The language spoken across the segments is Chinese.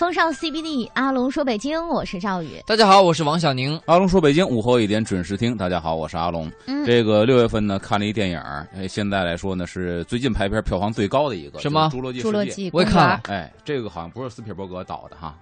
风尚 CBD，阿龙说北京，我是赵宇。大家好，我是王小宁。阿龙说北京，午后一点准时听。大家好，我是阿龙。嗯这个六月份呢，看了一电影，哎，现在来说呢是最近排片票房最高的一个，什么侏罗纪侏罗世界。纪我也看了，哎，这个好像不是斯皮尔伯格导的哈，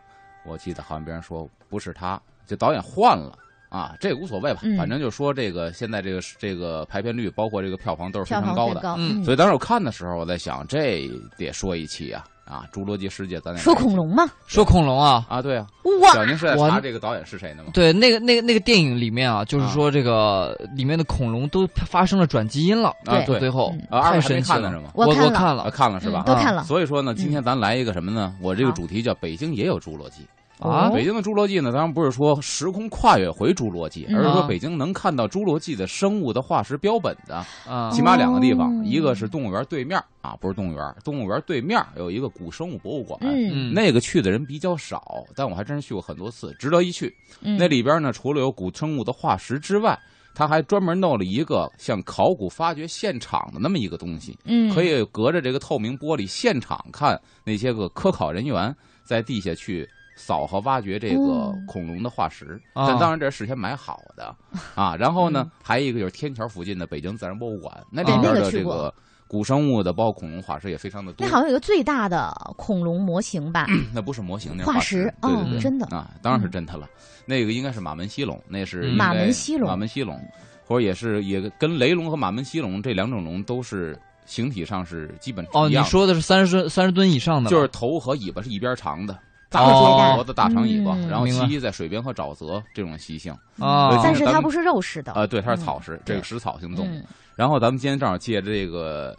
我记得好像别人说不是他，这导演换了啊，这个无所谓吧，嗯反正就说这个现在这个这个排片率，包括这个票房都是非常高的。高。嗯所以当时我看的时候，我在想，这得说一期啊啊，侏罗纪世界咱俩说恐龙吗，说恐龙啊，啊，对啊，哇，小宁是在我查这个导演是谁呢吗？对，那个那个那个电影里面啊，就是说这个里面的恐龙都发生了转基因了，啊，最后嗯啊，二太神奇了是吗？我我看了看了啊，看了是吧嗯？都看了。所以说呢，今天咱来一个什么呢？我这个主题叫“北京也有侏罗纪”。啊？哦。北京的侏罗纪呢，当然不是说时空跨越回侏罗纪，嗯。而是说啊。北京能看到侏罗纪的生物的化石标本的，啊。起码两个地方哦，一个是动物园对面啊，不是动物园，动物园对面有一个古生物博物馆。嗯，那个去的人比较少，但我还真是去过很多次，值得一去。嗯。那里边呢，除了有古生物的化石之外，他还专门弄了一个像考古发掘现场的那么一个东西，嗯。可以隔着这个透明玻璃现场看那些个科考人员在地下去扫和挖掘这个哦恐龙的化石。啊但当然这是事先买好的啊。然后呢嗯，还有一个就是天桥附近的北京自然博物馆，那对里的这个古生物的，包括恐龙化石也非常的多那。好像有个最大的恐龙模型吧，那不是模型，那是化石石，哦对对对，真的，啊，当然是真的了。那个应该是马门溪龙，那是马门溪龙马门溪龙，或者也是也跟雷龙和马门溪龙这两种龙都是形体上是基本哦，你说的是三十吨三十吨以上的，就是头和尾巴是一边长的，大哦长脖子、大长尾巴，嗯然后栖息在水边和沼泽这种习性啊但是它不是肉食的啊，对，它是嗯草食，这个食草性动物。嗯，然后咱们今天正好借着这个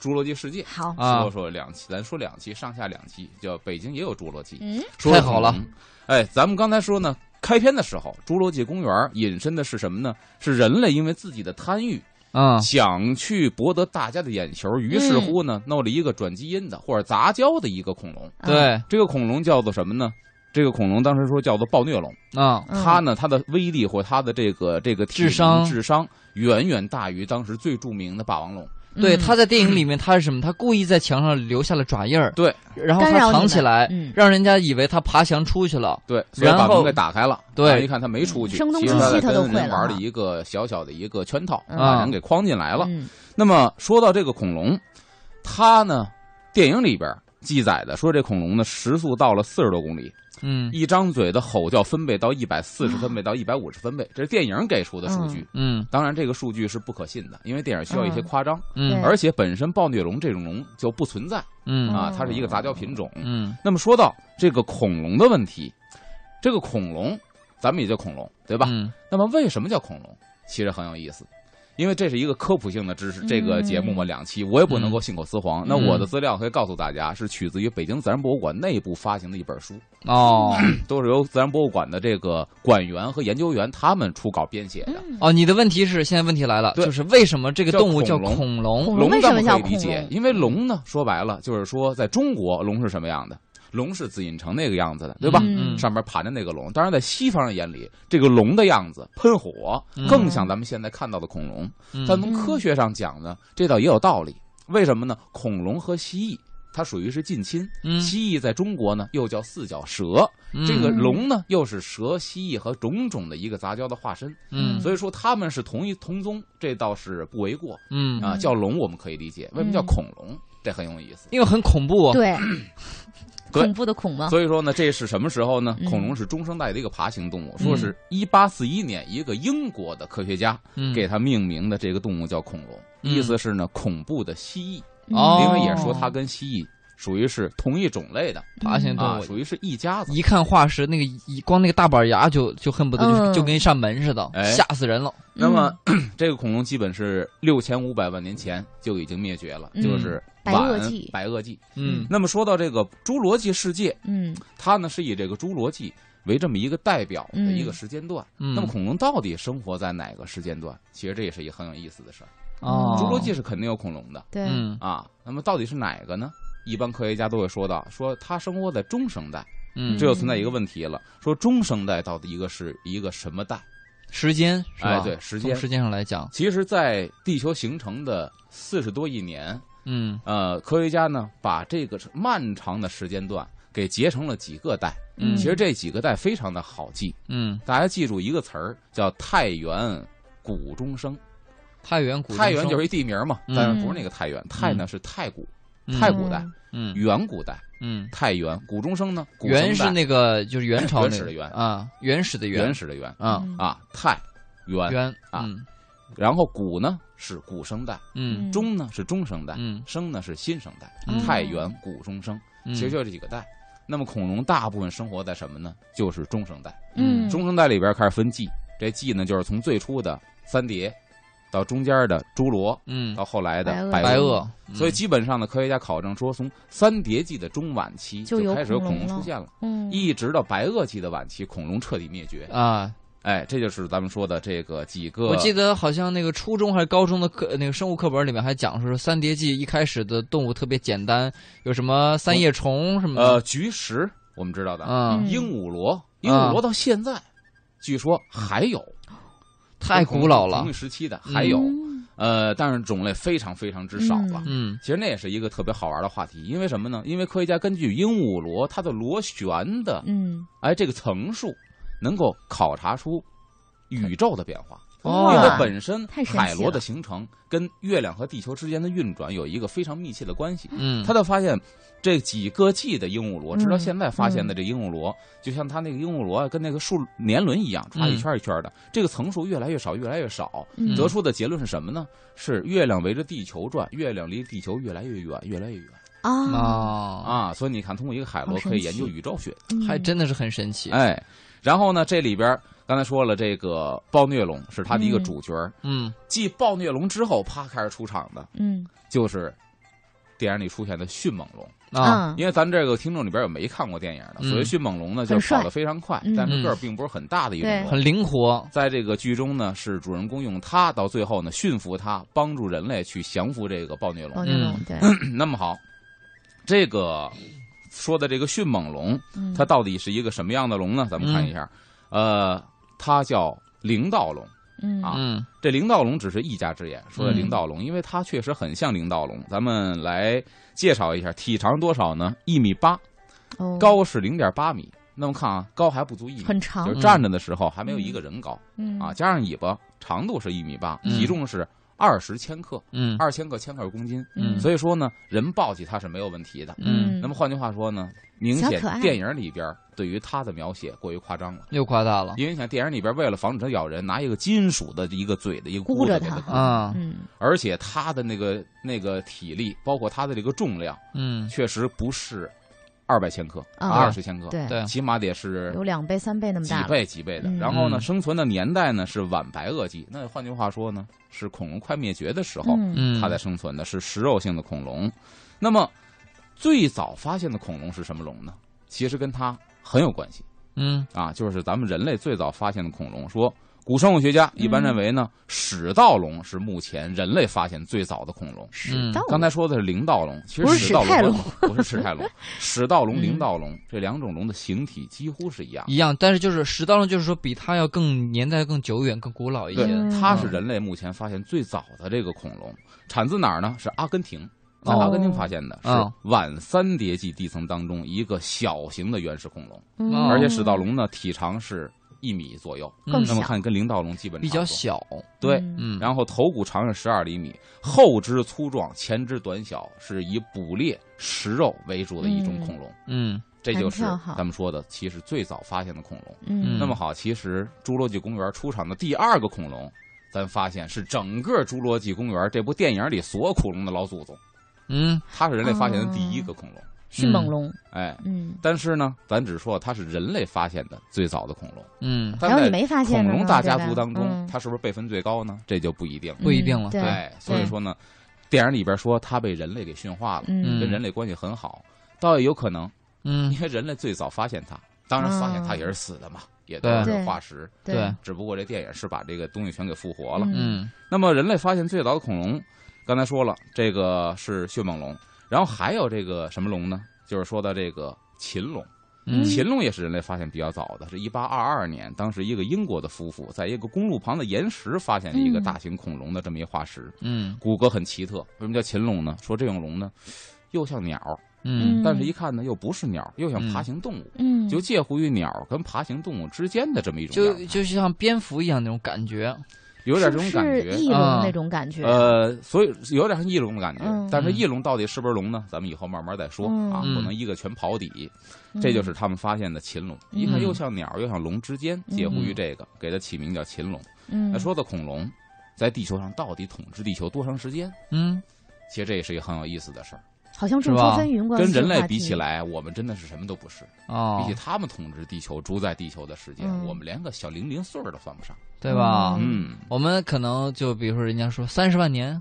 侏罗纪世界。好，啊说说两期，咱说两期，上下两期，叫北京也有侏罗纪。嗯说太好了。哎，咱们刚才说呢，开篇的时候，侏罗纪公园引申的是什么呢？是人类因为自己的贪欲，啊想去博得大家的眼球，于是乎呢，弄了一个转基因的或者杂交的一个恐龙。啊，对这个恐龙叫做什么呢？这个恐龙当时说叫做暴虐龙，啊嗯它呢，它的威力或它的这个这个智商智商远远大于当时最著名的霸王龙。对，嗯。他在电影里面他是什么？他故意在墙上留下了爪印儿，对，然后他藏起来，嗯。让人家以为他爬墙出去了。对，所以然后把门给打开了。对。啊一看他没出去，声东其实他在击西他都会了玩了一个小小的一个圈套，嗯。把人给框进来了。嗯。那么说到这个恐龙，它呢，电影里边记载的说这恐龙呢时速到了四十多公里，嗯一张嘴的吼叫分贝到一百四十分贝到一百五十分贝，这是电影给出的数据。嗯当然，这个数据是不可信的，因为电影需要一些嗯夸张，嗯而且本身暴虐龙这种龙就不存在嗯啊，哦它是一个杂交品种。嗯那么说到这个恐龙的问题，这个恐龙咱们也叫恐龙，对吧？嗯那么为什么叫恐龙？其实很有意思，因为这是一个科普性的知识。这个节目嘛，嗯两期我也不能够信口雌黄。嗯那我的资料可以告诉大家，是取自于北京自然博物馆内部发行的一本书，哦 都是由自然博物馆的这个馆员和研究员他们出稿编写的。嗯哦，你的问题是现在问题来了，就是为什么这个动物叫恐龙恐龙？为什么叫可以理解恐，龙因为龙呢，说白了就是说，在中国龙是什么样的？龙是紫禁城那个样子的，对吧？嗯上面盘着那个龙。当然，在西方人眼里，这个龙的样子喷火，嗯更像咱们现在看到的恐龙。嗯但从科学上讲呢，这倒也有道理。为什么呢？恐龙和蜥蜴它属于是近亲，嗯蜥蜴在中国呢又叫四脚蛇，嗯这个龙呢又是蛇、蜥蜴和种种的一个杂交的化身。嗯所以说它们是同一同宗，这倒是不为过嗯啊。叫龙我们可以理解，为什么叫恐龙？这很有意思。因为很恐怖。对，对 恐怖的恐吗？所以说呢，这是什么时候呢？嗯。恐龙是中生代的一个爬行动物，嗯。说是一八四一年一个英国的科学家嗯。给它命名的这个动物叫恐龙，嗯。意思是呢恐怖的蜥蜴，哦。因为也说它跟蜥蜴属于是同一种类的爬行动啊，物属于是一家子。一看化石，那个一光那个大板牙就就恨不得就嗯就跟一扇门似的，哎吓死人了。那么 这个恐龙基本是六千五百万年前就已经灭绝了，嗯就是白垩纪白垩纪。嗯那么说到这个侏罗纪世界，嗯它呢是以这个侏罗纪为这么一个代表的一个嗯时间段。嗯，那么恐龙到底生活在哪个时间段？其实这也是一个很有意思的事儿。哦，侏罗纪是肯定有恐龙的对，嗯啊，那么到底是哪个呢？一般科学家都会说到，说它生活在中生代，嗯，这就存在一个问题了，说中生代到底一个是一个什么代？时间是吧？哎，对，时间从。时间上来讲，其实，在地球形成的四十多亿年，嗯呃，科学家呢把这个漫长的时间段给结成了几个代。嗯其实这几个代非常的好记，嗯，大家记住一个词儿叫太原古中生。太原古太原就是一地名嘛，嗯但是不是那个太原，太呢是太古，嗯太古代，嗯远古代，嗯，太元，古中生呢，古生代原是那个就是元朝 那个原始的元啊，原始的元原始的元啊嗯啊，太原，元啊嗯然后古呢是古生代，嗯中呢是中生代，嗯生呢是新生代，嗯太元古中生，嗯，其实就这几个代。那么恐龙大部分生活在什么呢？就是中生代。嗯，中生代里边开始分纪，这纪呢就是从最初的三叠，到中间的侏罗，嗯。到后来的白垩，所以基本上呢，科学家考证说，从三叠纪的中晚期就开始有恐恐龙出现了，嗯，一直到白垩纪的晚期，恐龙彻底灭绝。啊，哎，这就是咱们说的这个几个。我记得好像那个初中还是高中的课，那个生物课本里面还讲说三叠纪一开始的动物特别简单，有什么三叶虫什么呃，菊石我们知道的，嗯，鹦鹉螺，鹦鹉螺到现在，据说还有，太古老了同一，时期的还有，嗯呃，但是种类非常非常之少了。嗯其实那也是一个特别好玩的话题，因为什么呢？因为科学家根据鹦鹉螺它的螺旋的嗯，哎这个层数，能够考察出宇宙的变化。哦因为哇本身海螺的形成跟月亮和地球之间的运转有一个非常密切的关系。嗯，他就发现这几个季的鹦鹉螺，直到嗯现在发现的这鹦鹉螺，就像它那个鹦鹉螺跟那个树年轮一样，歘一圈一圈的，这个层数越来越少，越来越少。嗯得出的结论是什么呢？是月亮围着地球转，月亮离地球越来越远，越来越远啊啊，啊！所以你看，通过一个海螺可以研究宇宙学。嗯还真的是很神奇，哎，然后呢，这里边刚才说了，这个暴虐龙是它的一个嗯主角。嗯继暴虐龙之后，啪开始出场的嗯就是电影里出现的迅猛龙。啊，因为咱这个听众里边有没看过电影的，嗯所谓迅猛龙呢，就是跑得非常快嗯，但是个儿并不是很大的一种。很灵活，在这个剧中呢，是主人公用它到最后呢驯服它，帮助人类去降服这个暴虐龙。暴虐龙嗯对，那么好，这个说的这个迅猛龙，嗯它到底是一个什么样的龙呢？咱们看一下，呃，它叫灵道龙。嗯啊嗯这灵道龙只是一家之言，说的嗯灵道龙，因为它确实很像灵道龙。咱们来介绍一下，体长多少呢？一米八，哦高是零点八米。那么看啊，高还不足一米，很长就是站着的时候还没有一个人高、嗯啊。加上尾巴长度是一米八，嗯体重是二十千克，嗯二千克千克是公斤。嗯所以说呢，人抱起它是没有问题的。嗯那么换句话说呢，明显电影里边对于它的描写过于夸张了。又夸大了，因为你想，电影里边为了防止它咬人，拿一个金属的一个嘴的一个箍着它啊嗯而且它的那个那个体力，包括它的这个重量，嗯确实不是二百千克、啊二十千克，对。对。起码得是有两倍三倍那么几大几，倍几倍的。嗯。然后呢，嗯。生存的年代呢是晚白垩纪，那换句话说呢，是恐龙快灭绝的时候，它在生存的是食肉性的恐龙。那么最早发现的恐龙是什么龙呢？其实跟它很有关系。嗯。啊，就是咱们人类最早发现的恐龙。说古生物学家一般认为呢，始盗龙是目前人类发现最早的恐龙。嗯。到刚才说的是灵盗龙，其不是实始盗史泰龙。不是史泰龙，始盗龙、嗯灵盗龙这两种龙的形体几乎是一样。一样，但是就是始盗龙，就是说比它要更年代更久远、更古老一些。嗯，它是人类目前发现最早的这个恐龙，产自哪儿呢？是阿根廷，在哦。阿根廷发现的，是哦晚三叠纪地层当中一个小型的原始恐龙，而且始盗龙呢体长是一米左右，那么看跟灵盗龙基本比。较小，对，嗯嗯，然后头骨长是十二厘米，后肢粗壮，前肢短小，是以捕猎食肉为主的一种恐龙。嗯这就是咱们说的，其实最早发现的恐龙。嗯那么好，其实侏罗纪公园出场的第二个恐龙，咱发现是整个侏罗纪公园这部电影里所有恐龙的老祖宗，嗯它是人类发现的第一个恐龙。迅猛龙，哎，嗯，但是呢，咱只说它是人类发现的最早的恐龙。嗯，但在还有你没发现恐龙大家族当中，嗯。它是不是辈分最高呢？这就不一定。不一定了嗯对，哎，所以说呢，电影里边说它被人类给驯化了，嗯。跟人类关系很好，倒也有可能，嗯。因为人类最早发现它，当然发现它也是死的嘛，也都是化石。对，只不过这电影是把这个东西全给复活了。嗯。嗯那么人类发现最早的恐龙，刚才说了，这个是迅猛龙，然后还有这个什么龙呢？就是说到这个禽龙。嗯禽龙也是人类发现比较早的，是一八二二年，当时一个英国的夫妇在一个公路旁的岩石发现了一个嗯大型恐龙的这么一化石，嗯骨骼很奇特。为什么叫禽龙呢？说这种龙呢，又像鸟，嗯但是一看呢又不是鸟，又像爬行动物，嗯，就介乎于鸟跟爬行动物之间的这么一种就就像蝙蝠一样那种感觉。有点这种感觉。翼龙啊那种感觉？呃，所以有点像翼龙的感觉，嗯但是翼龙到底是不是龙呢？咱们以后慢慢再说、嗯啊，嗯不能一个全刨底。嗯这就是他们发现的禽龙，嗯一看又像鸟又像龙之间，介乎于嗯这个，给它起名叫禽龙。嗯那说到恐龙，在地球上到底统治地球多长时间？嗯，其实这也是一个很有意思的事儿。好像众是吧说纷纭，关跟人类比起，来，我们真的是什么都不是。哦比起，他们统治地球、主宰地球的时间，嗯我们连个小零零碎儿都算不上。对吧？嗯，我们可能就比如说人家说三十万年，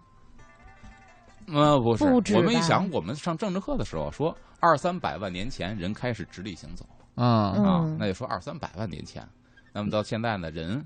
呃，不是，不我们一想，我们上政治课的时候说，二三百万年前人开始直立行走嗯嗯啊，那就说二三百万年前。那么到现在呢，人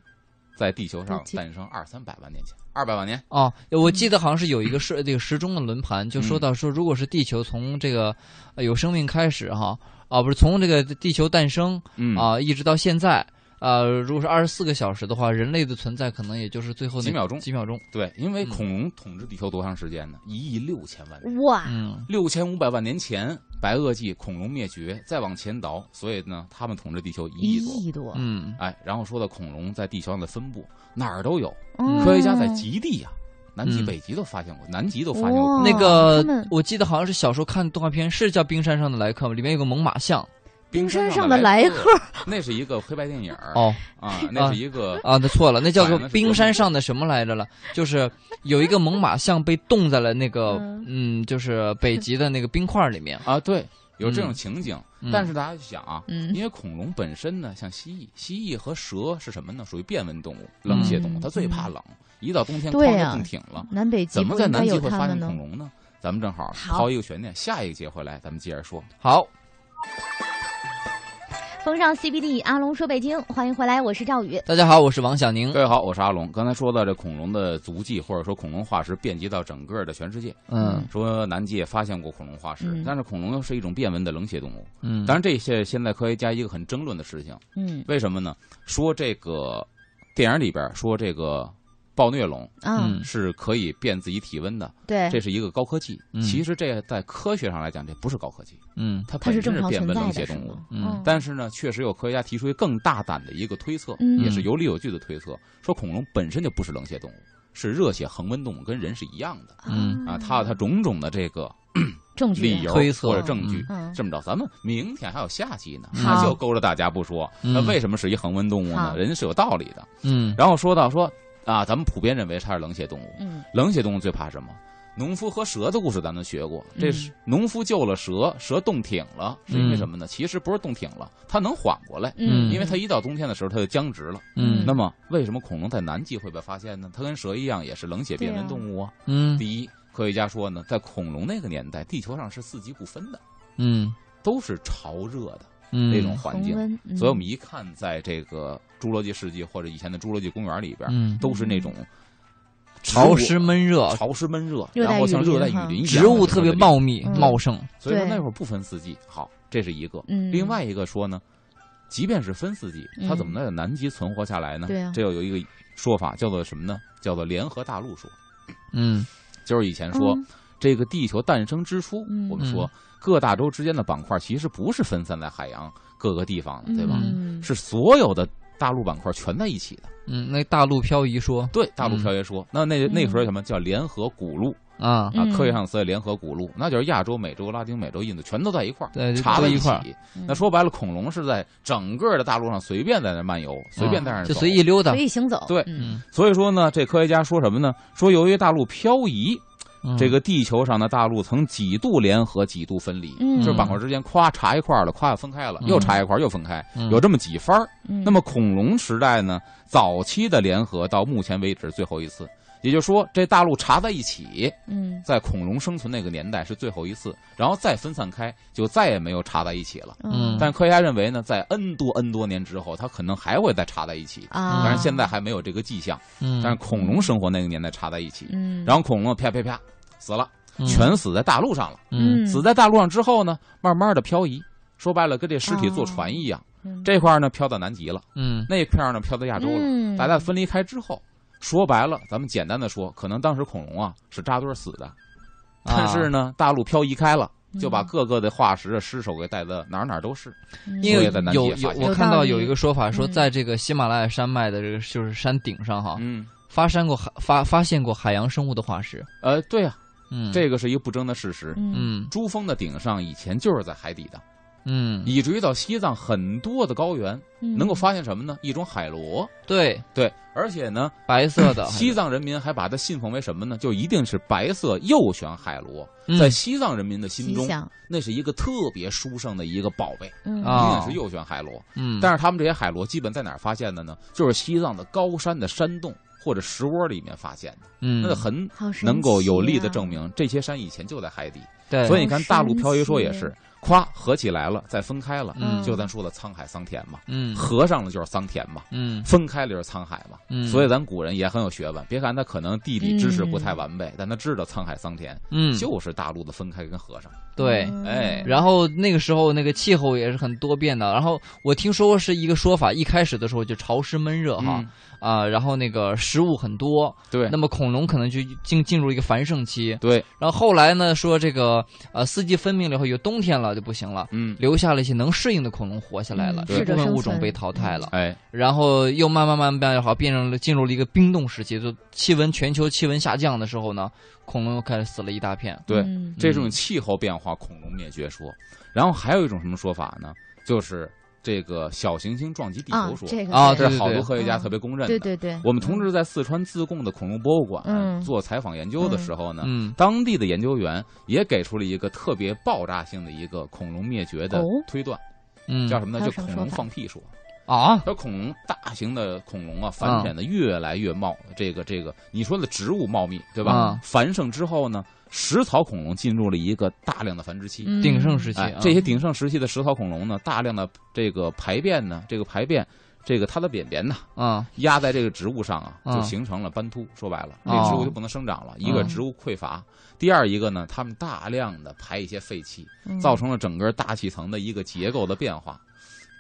在地球上诞生二三百万年前，二百万年。哦，我记得好像是有一个时这个时钟的轮盘，就说嗯到说，如果是地球从这个呃有生命开始哈，啊不是从这个地球诞生嗯啊一直到现在。呃，如果是二十四个小时的话，人类的存在可能也就是最后几秒钟几秒钟。对，因为嗯恐龙统治地球多长时间呢？一亿六千万年。哇，嗯六千五百万年前，白垩纪恐龙灭绝，再往前倒，所以呢，他们统治地球一一亿多。亿多，嗯哎，然后说到恐龙在地球上的分布，哪儿都有。嗯科学家在极地呀、南极、嗯北极都发现过，南极都发现过恐龙。那个我记得好像是小时候看动画片，是叫《冰山上的来客》吗？里面有个猛犸象。冰山上上的来客，那是一个黑白电影儿哦啊，那是一个啊，那错了，那叫做冰山上的什么来着了？就是有一个猛犸象被冻在了那个嗯嗯，就是北极的那个冰块里面。啊，对，有这种嗯情景。嗯但是大家想啊，嗯因为恐龙本身呢，像蜥蜴，蜥蜴和蛇是什么呢？属于变温动物、冷血动物，嗯它最怕冷，一到冬天对呀哐就冻挺了。南北极怎么在南极会发现？恐龙呢？咱们正好好抛一个悬念，下一个节回来咱们接着说。好，风尚 CBD，阿龙说北京，欢迎回来，我是赵宇。大家好，我是王小宁各。位好，我是阿龙。刚才说到这恐龙的足迹，或者说恐龙化石遍及到整个的全世界。嗯说南极也发现过恐龙化石，嗯但是恐龙又是一种变温的冷血动物。嗯，当然，这些现在科学家一个很争论的事情，嗯为什么呢？说这个电影里边说这个暴虐龙啊，嗯是可以变自己体温的，对，这是一个高科技。嗯其实这在科学上来讲，这不是高科技，嗯它本身是变温冷血动物。？嗯但是呢，确实有科学家提出一个更大胆的一个推测，嗯也是有理有据的推测，说恐龙本身就不是冷血动物，是热血恒温动物，跟人是一样的嗯啊。它有它种种的这个证据理由推测或者证据。嗯这么着，咱们明天还有下集呢，嗯那就勾着大家不说。嗯那为什么是一恒温动物呢？人家是有道理的。嗯然后说到说啊，咱们普遍认为它是冷血动物，嗯冷血动物最怕什么？农夫和蛇的故事咱都学过，这嗯是农夫救了蛇，蛇冻挺了，是因为什么呢？其实不是冻挺了，它能缓过来，嗯因为它一到冬天的时候它就僵直了。嗯那么为什么恐龙在南极会被发现呢？它跟蛇一样也是冷血变温动物啊。嗯第一，科学家说呢，在恐龙那个年代，地球上是四季不分的，嗯都是潮热的嗯那种环境。嗯所以我们一看，在这个侏罗纪世纪或者以前的侏罗纪公园里边，嗯都是那种潮湿闷热，潮湿闷热，然后像热带雨林一样植物特别茂密嗯茂盛。所以说那会儿不分四季。好，这是一个。嗯，另外一个说呢，即便是分四季，它嗯怎么能在南极存活下来呢？这又有一个说法叫做什么呢？叫做联合大陆说。嗯就是以前说、嗯这个地球诞生之初，嗯。我们说各大洲之间的板块其实不是分散在海洋各个地方的，对吧？嗯。是所有的大陆板块全在一起的。嗯，那大陆漂移说。对，大陆漂移说，那那那时候什么叫联合古陆。啊，啊？嗯。科学上词联合古陆，那就是亚洲、美洲、拉丁美洲、印度全都在一块儿，对插在一块那说白了，恐龙是在整个的大陆上随便在那漫游，随便在那就走。随意溜达。随。意行走，对。所以说呢，这科学家说什么呢？说由于大陆漂移，嗯。这个地球上的大陆曾几度联合，几度分离，嗯。就是板块之间咵插一块了，咵又分开了，嗯。又插一块又分开，嗯。有这么几番那么恐龙时代呢，早期的联合到目前为止最后一次，也就是说，这大陆查在一起，嗯。在恐龙生存那个年代是最后一次，然后再分散开，就再也没有查在一起了。嗯。但科学家认为呢，在 N 多 N 多年之后，它可能还会再查在一起，啊，但是现在还没有这个迹象。嗯，但是恐龙生活那个年代查在一起，嗯，然后恐龙啪啪啪死了，嗯。全死在大陆上了。嗯。死在大陆上之后呢，慢慢的漂移，说白了跟这尸体坐船一样，嗯。这块儿呢漂到南极了，嗯。那片儿呢漂到亚洲了。嗯。大家分离开之后，说白了，咱们简单的说，可能当时恐龙啊是扎堆儿死的，但是呢，大陆漂移开了，就把各个的化石的尸首给带的哪儿哪儿都是。嗯。因为所以在南极有有我看到有一个说法说，嗯。在这个喜马拉雅山脉的这个就是山顶上哈，嗯，发山过海发发现过海洋生物的化石。呃，对啊，嗯，这个是一个不争的事实。嗯。嗯珠峰的顶上以前就是在海底的，嗯，以至于到西藏很多的高原嗯。能够发现什么呢？一种海螺。对，对，而且呢，白色的。西藏人民还把它信奉为什么呢？就一定是白色右旋海螺，嗯。在西藏人民的心中，那是一个特别殊胜的一个宝贝，嗯。啊一定是右旋海螺。嗯，但是他们这些海螺基本在哪儿发现的呢？就是西藏的高山的山洞或者石窝里面发现的，嗯，那很能够有力的证明这些山以前就在海底。对，所以你看，大陆漂移说也是，夸合起来了，再分开了，嗯就咱说的沧海桑田嘛，嗯合上了就是桑田嘛，嗯分开了就是沧海嘛。嗯，所以咱古人也很有学问，别看他可能地理知识不太完备，但他知道沧海桑田嗯就是大陆的分开跟合上。对。嗯哎然后那个时候，那个气候也是很多变的。然后我听说是一个说法，一开始的时候就潮湿闷热哈嗯啊、然后那个食物很多，对那么恐龙可能就进进入一个繁盛期。对，然后后来呢，说这个呃四季分明了以后，有冬天了就不行了，嗯，留下了一些能适应的恐龙活下来了，部分物种被淘汰了。哎，然后又慢慢慢慢变好，变成了进入了一个冰冻时期，就气温全球气温下降的时候呢，恐龙又开始死了一大片。对，嗯这种气候变化，恐龙灭绝说。然后还有一种什么说法呢？就是这个小行星撞击地啊球说，这个啊这是好多科学家嗯特别公认的。对对对，我们同志在四川自贡的恐龙博物馆嗯做采访研究的时候呢，嗯当地的研究员也给出了一个特别爆炸性的一个恐龙灭绝的哦推断，嗯，叫什么呢？就恐龙放屁说。啊？说恐龙大型的恐龙啊，繁衍的越来越茂，这个这个，你说的植物茂密，对吧？嗯繁盛之后呢，食草恐龙进入了一个大量的繁殖期。嗯鼎盛时期，啊，哎这些鼎盛时期的食草恐龙呢，大量的这个排便呢，这个排便，这个它的便便呢，啊压在这个植物上啊，嗯就形成了斑秃。说白了，这哦植物就不能生长了。一个嗯植物匮乏，第二一个呢，它们大量的排一些废气，嗯造成了整个大气层的一个结构的变化。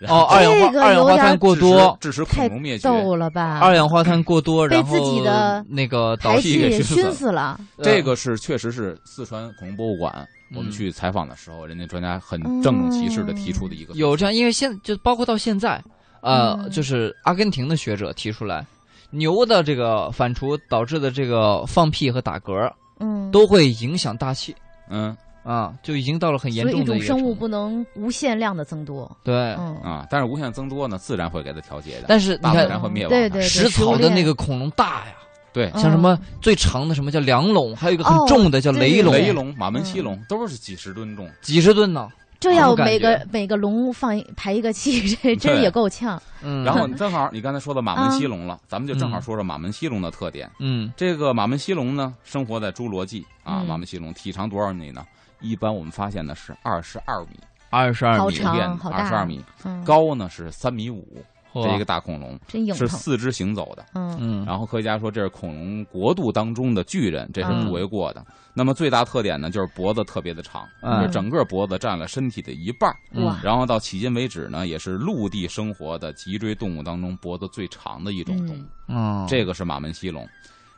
然哦，二氧化这个二氧化碳过多，使致使恐龙灭绝。逗了吧？二氧化碳过多，然后自己的那个导排气给熏熏死了。死了，这个是确实是四川恐龙博物馆，嗯我们去采访的时候，人家专家很郑重其事的提出的一个有这样，因为现就包括到现在，呃，嗯就是阿根廷的学者提出来，牛的这个反刍导致的这个放屁和打嗝嗯，都会影响大气嗯啊，就已经到了很严重的个程度种生物不能无限量的增多，对。嗯，啊，但是无限增多呢，自然会给它调节的，但是你大自然看，会灭亡的。对对食草的那个恐龙大呀，对嗯像什么最长的什么叫梁龙，还有一个很哦重的叫雷龙，雷龙、马门溪龙都是几十吨重。几十吨呢。这要每个每个龙放一排一个气，这真也够呛。嗯，然后正好你刚才说到马门溪龙了，咱们就正好嗯说说马门溪龙的特点。嗯这个马门溪龙呢，生活在侏罗纪啊。嗯马门溪龙体长多少米呢？一般我们发现的是二十二米，二十二米，好长变好二十二米，嗯，高呢是三米五，这一个大恐龙。是四肢行走的。嗯嗯，然后科学家说这是恐龙国度当中的巨人，这是嗯不为过的。那么最大特点呢，就是脖子特别的长，整个脖子占了身体的一半。然后到迄今为止呢，也是陆地生活的脊椎动物当中脖子最长的一种动物。嗯，这个是马门溪龙。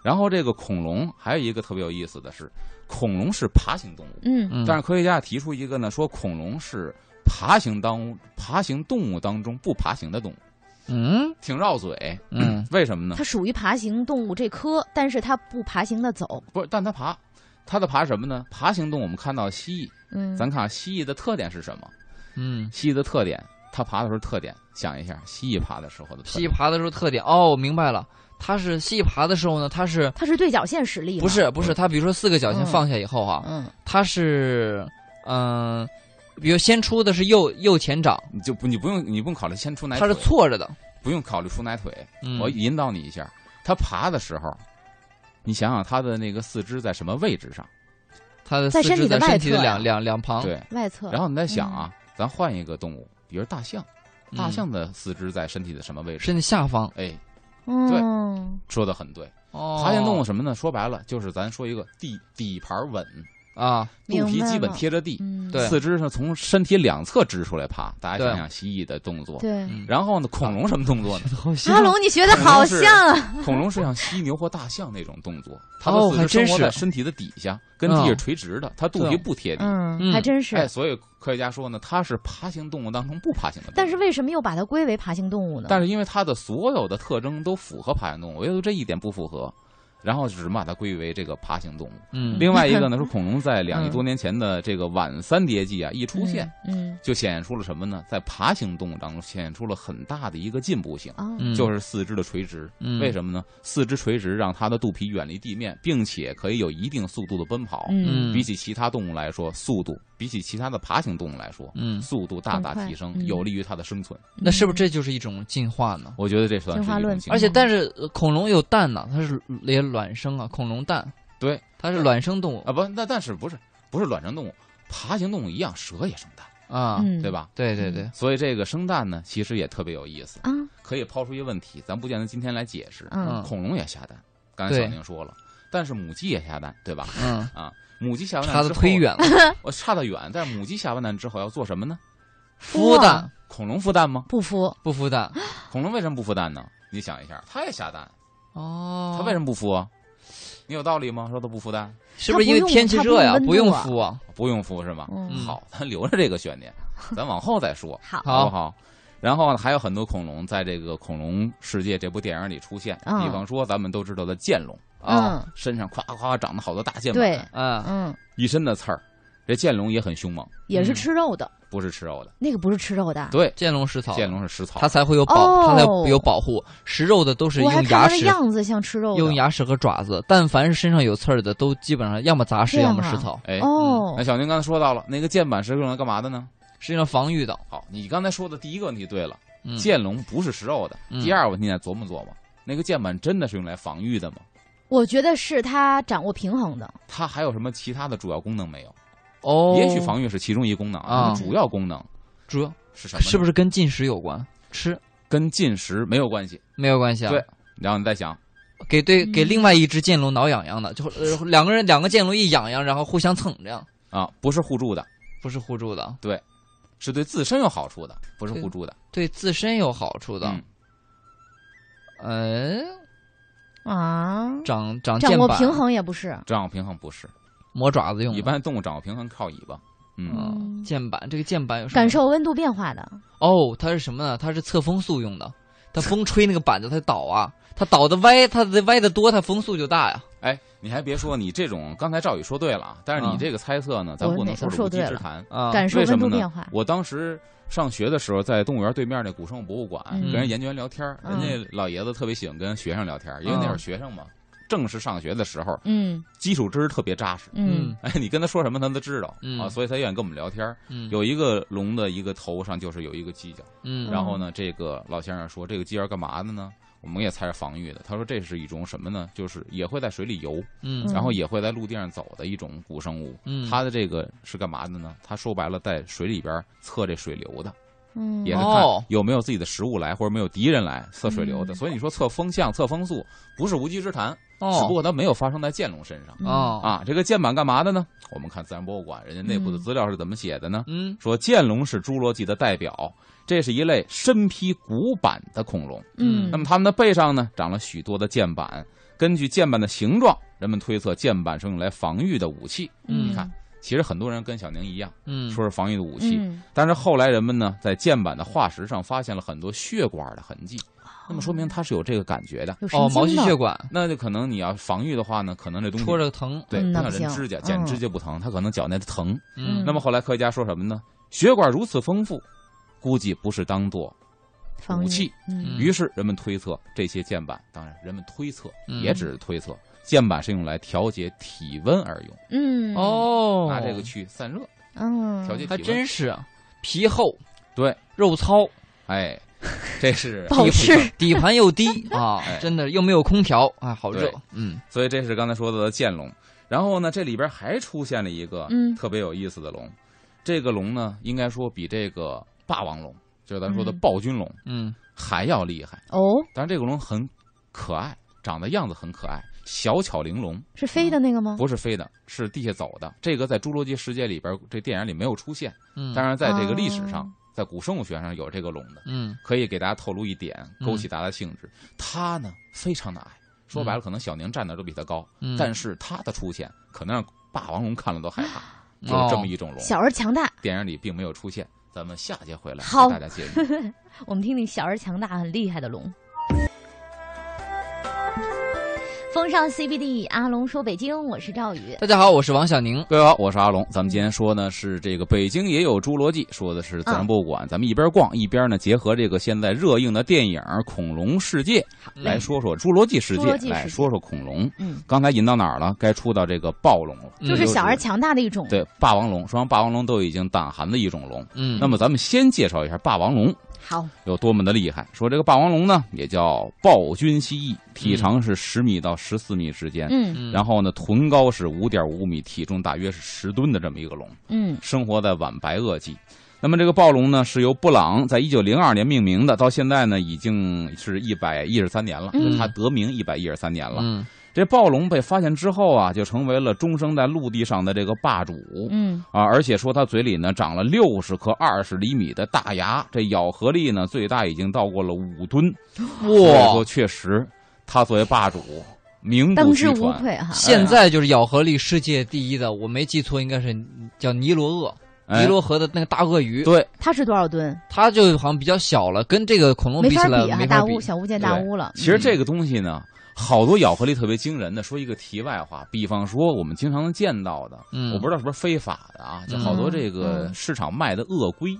然后这个恐龙还有一个特别有意思的是，恐龙是爬行动物，嗯嗯，但是科学家提出一个呢，说恐龙是爬行当爬行动物当中不爬行的动物，嗯挺绕嘴。嗯 为什么呢它？属于爬行动物这科，但是它不爬行的走。不是，但它爬，它的爬什么呢？爬行动物我们看到蜥蜴，嗯，咱看蜥蜴的特点是什么？嗯，蜥蜴的特点，它爬的时候特点，想一下，蜥蜴爬的时候的特点。蜥蜴爬的时候特点哦，我明白了，它是细爬的时候呢，它是它是对角线使力，不是不是它，比如说四个脚先嗯。放下以后哈，嗯。它是嗯，比如先出的是右右前掌，你就不你不用你不用考虑先出奶它，是错着的，不用考虑出哪腿，嗯。我引导你一下，它爬的时候，你想想它的那个四肢在什么位置上？它的在身体的四肢在身体的两外侧呀。两两旁，对，外侧。然后你再想啊，咱换一个动物，比如大象，嗯。大象的四肢在身体的什么位置？身体下方。哎，嗯，说的很对。哦，爬行动物什么呢？说白了就是咱说一个底底盘稳，啊，肚皮基本贴着地，嗯，对四肢是从身体两侧支出来爬。大家想想蜥蜴的动作。对。嗯然后呢，恐龙什么动作呢？好阿龙，你学的好像啊！恐龙是像犀牛或大象那种动作，它哦的四肢生活在身体的底下，跟地是垂直的，它肚皮不贴地。嗯，嗯还真是。哎，所以科学家说呢，它是爬行动物当中不爬行的动物。但是为什么又把它归为爬行动物呢？但是因为它的所有的特征都符合爬行动物，唯独这一点不符合，然后只能把它归为这个爬行动物。嗯，另外一个呢，说恐龙在两亿多年前的这个晚三叠纪啊一出现，嗯，就显现出了什么呢？在爬行动物当中显现出了很大的一个进步性。嗯就是四肢的垂直，嗯为什么呢？四肢垂直让它的肚皮远离地面，并且可以有一定速度的奔跑。嗯比起其他动物来说，速度比起其他的爬行动物来说，嗯，速度大大提升，嗯。有利于它的生存。那是不是这就是一种进化呢？我觉得这算是进化论。一种进化。而且，但是呃恐龙有蛋呢，它是连卵生啊，恐龙蛋，对，它是卵生动物。啊不，那但是不是不是卵生动物，爬行动物一样，蛇也生蛋，啊，嗯。对吧？对对对，所以这个生蛋呢，其实也特别有意思，啊，可以抛出一个问题，咱不见得今天来解释。嗯。嗯。恐龙也下蛋，刚才小宁说了，但是母鸡也下蛋，对吧？嗯，啊，母鸡下完蛋之后，的忒远了，我 差得远，但是母鸡下完蛋之后要做什么呢？孵蛋恐龙孵蛋吗？不孵，不孵蛋？恐龙为什么不孵蛋呢？你想一下，它也下蛋，哦，它为什么不孵啊？你有道理吗？说它不孵蛋，是不是因为天气热呀？不不用孵啊？不用孵是吗？嗯好，咱留着这个悬念，咱往后再说，好，好好不好？然后呢，还有很多恐龙在这个《恐龙世界》这部电影里出现，嗯。比方说咱们都知道的剑龙，啊，嗯，身上夸夸长了好多大剑对。板，嗯，嗯，一身的刺儿。这剑龙也很凶猛，也是吃肉的，不是吃肉的。那个不是吃肉的，对，剑龙食草，剑龙是食草它，才会有保，哦。它才有保护。食肉的都是用牙齿的，样子像吃肉，用牙齿和爪子。但凡是身上有刺儿的，都基本上要么杂食，要么食草，哎，哦。那，小宁刚才说到了，那个剑板是用来干嘛的呢？实际上防御的。好，你刚才说的第一个问题对了，嗯，剑龙不是食肉的。嗯第二个问题你再琢磨琢磨，那个剑板真的是用来防御的吗？我觉得是它掌握平衡的，它还有什么其他的主要功能没有？哦，也许防御是其中一功能啊主要功能主要是什么？是不是跟进食有关？吃跟进食没有关系？没有关系啊。对然后你再想，给对嗯给另外一只剑龙挠痒痒的，就呃两个人两个剑龙一痒痒，然后互相蹭，这样啊，不是互助的，不是互助的，是对自身有好处的，不是互助的。对自身有好处的。嗯，呃，啊，长长掌，握平衡也不是，掌握平衡不是，磨爪子用。一般动物掌握平衡靠尾巴。嗯，嗯，键板这个键板有什么感受温度变化的，哦，它是什么呢？它是测风速用的，它风吹那个板子它倒啊，它倒的歪，它的歪的多，它风速就大呀。哎，你还别说，你这种刚才赵宇说对了啊，但是你啊这个猜测呢，咱我不能说是无稽说对了之谈。啊，感受为什么呢温度变化？，我当时上学的时候，在动物园对面那古生物博物馆，嗯跟人研究员聊天人家老爷子特别喜欢跟学生聊天儿，因为那会儿学生嘛，正式上学的时候，嗯基础知识特别扎实。嗯哎，你跟他说什么，他都知道、嗯啊，所以他愿意跟我们聊天儿。嗯有一个龙的一个头上就是有一个犄角，嗯然后呢，这个老先生说这个犄角干嘛的呢？我们也猜是防御的。他说这是一种什么呢？就是也会在水里游，嗯然后也会在陆地上走的一种古生物。嗯，它的这个是干嘛的呢？它说白了，在水里边测这水流的，嗯，也是看哦有没有自己的食物来，或者没有敌人来测水流的。嗯所以你说测风向、测风速不是无稽之谈，只不哦过它没有发生在剑龙身上。嗯哦啊，这个剑板干嘛的呢？我们看自然博物馆，人家内部的嗯资料是怎么写的呢？嗯说剑龙是侏罗纪的代表，这是一类身披骨板的恐龙。嗯，那么它们的背上呢，长了许多的剑板。根据剑板的形状，人们推测剑板是用来防御的武器。嗯你看，其实很多人跟小宁一样，嗯。说是防御的武器，嗯。但是后来人们呢，在剑板的化石上发现了很多血管的痕迹，那么说明它是有这个感觉的。哦，毛细血管。那就可能你要防御的话呢，可能这东西戳着疼。对，不像人指甲，剪嗯指甲不疼，它可能脚那疼。嗯。那么后来科学家说什么呢？血管如此丰富，估计不是当做武器。嗯。于是人们推测这些剑板，当然人们推测嗯。也只是推测，剑板是用来调节体温而用，嗯。哦，拿这个去散热、嗯。还调节体温。还真是啊。皮厚。对，肉糙，哎，这是 保湿底盘又低。啊哎，真的又没有空调。啊，好热。嗯。所以这是刚才说的剑龙。然后呢，这里边还出现了一个嗯。特别有意思的龙，这个龙呢，应该说比这个霸王龙，就是咱说的嗯。暴君龙嗯。还要厉害。哦。但是，这个龙很可爱，长得样子很可爱，小巧玲珑，是飞的那个吗？不是飞的，是地下走的。这个在《侏罗纪世界》里边，这电影里没有出现，嗯，当然在这个历史上哦，在古生物学上有这个龙的，嗯可以给大家透露一点，嗯勾起大家的兴致。它呢非常的矮，说白了，可能小宁站那都比它高，嗯，但是它的出现可能让霸王龙看了都害怕，就是这么一种龙，小而强大，电影里并没有出现。咱们下节回来好给大家介绍。我们听听小而强大、很厉害的龙。风尚 CBD，阿龙说北京，我是赵宇。大家好，我是王小宁。各位好，我是阿龙。咱们今天说呢是这个北京也有侏罗纪，说的是自然博物馆。咱们一边逛一边呢结合这个现在热映的电影《恐龙世界》来说说侏罗纪世界来说说恐龙。嗯，刚才引到哪儿了？该出到这个暴龙了，嗯就是小而强大的一种。对霸王龙，说完霸王龙都已经胆寒的一种龙。嗯，那么咱们先介绍一下霸王龙好，有多么的厉害。说这个霸王龙呢，也叫暴君蜥蜴，体长是十米到十四米之间。嗯嗯，然后呢，臀高是五点五米，体重大约是十吨的这么一个龙，嗯生活在晚白垩纪。那么这个暴龙呢，是由布朗在一九零二年命名的，到现在呢已经是一百一十三年了，嗯它得名一百一十三年了。嗯这暴龙被发现之后啊，就成为了终生在陆地上的这个霸主。嗯，啊，而且说它嘴里呢长了六十颗二十厘米的大牙，这咬合力呢最大已经到过了五吨。所以说，哇，确实，它作为霸主，名不虚当之无传。愧哈。现在就是咬合力世界第一的，我没记错，应该是叫尼罗鳄，哎尼罗河的那个大鳄鱼，对，它是多少吨？它就好像比较小了，跟这个恐龙比起来法比啊，没法比大巫。小巫见大巫了。其实这个东西呢，好多咬合力特别惊人的。说一个题外话，比方说我们经常能见到的，嗯，我不知道是不是非法的啊，就好多这个嗯市场卖的鳄龟，